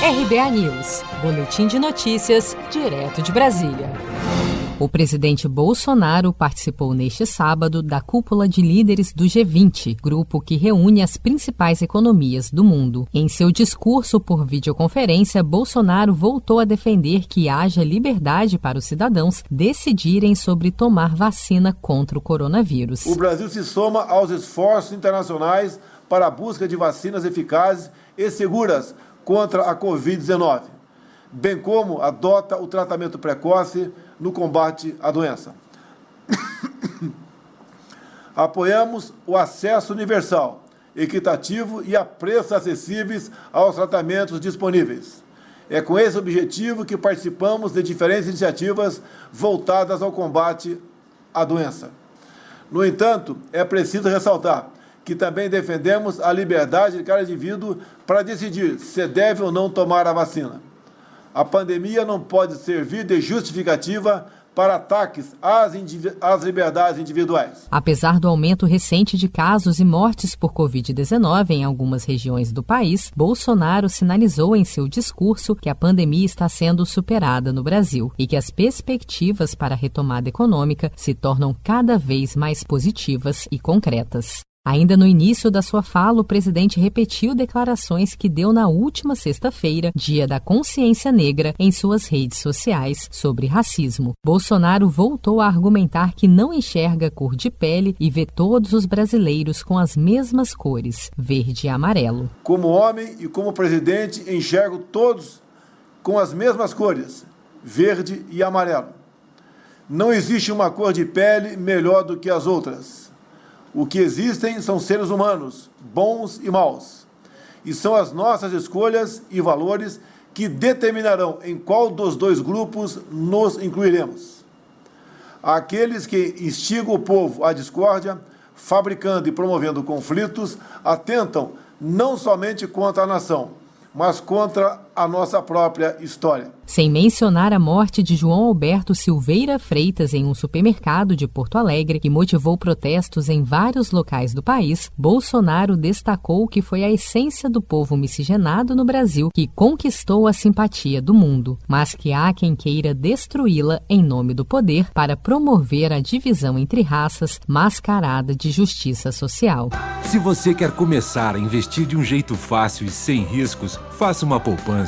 RBA News, Boletim de Notícias, direto de Brasília. O presidente Bolsonaro participou neste sábado da cúpula de líderes do G20, grupo que reúne as principais economias do mundo. Em seu discurso por videoconferência, Bolsonaro voltou a defender que haja liberdade para os cidadãos decidirem sobre tomar vacina contra o coronavírus. O Brasil se soma aos esforços internacionais para a busca de vacinas eficazes e seguras contra a Covid-19, bem como adota o tratamento precoce no combate à doença. Apoiamos o acesso universal, equitativo e a preços acessíveis aos tratamentos disponíveis. É com esse objetivo que participamos de diferentes iniciativas voltadas ao combate à doença. No entanto, é preciso ressaltar que também defendemos a liberdade de cada indivíduo para decidir se deve ou não tomar a vacina. A pandemia não pode servir de justificativa para ataques às, às, liberdades individuais. Apesar do aumento recente de casos e mortes por Covid-19 em algumas regiões do país, Bolsonaro sinalizou em seu discurso que a pandemia está sendo superada no Brasil e que as perspectivas para a retomada econômica se tornam cada vez mais positivas e concretas. Ainda no início da sua fala, o presidente repetiu declarações que deu na última sexta-feira, dia da consciência negra, em suas redes sociais sobre racismo. Bolsonaro voltou a argumentar que não enxerga cor de pele e vê todos os brasileiros com as mesmas cores, verde e amarelo. Como homem e como presidente, enxergo todos com as mesmas cores, verde e amarelo. Não existe uma cor de pele melhor do que as outras. O que existem são seres humanos, bons e maus. E são as nossas escolhas e valores que determinarão em qual dos dois grupos nos incluiremos. Aqueles que instigam o povo à discórdia, fabricando e promovendo conflitos, atentam não somente contra a nação, mas contra a nossa própria história. Sem mencionar a morte de João Alberto Silveira Freitas em um supermercado de Porto Alegre, que motivou protestos em vários locais do país, Bolsonaro destacou que foi a essência do povo miscigenado no Brasil que conquistou a simpatia do mundo, mas que há quem queira destruí-la em nome do poder para promover a divisão entre raças mascarada de justiça social. Se você quer começar a investir de um jeito fácil e sem riscos, faça uma poupança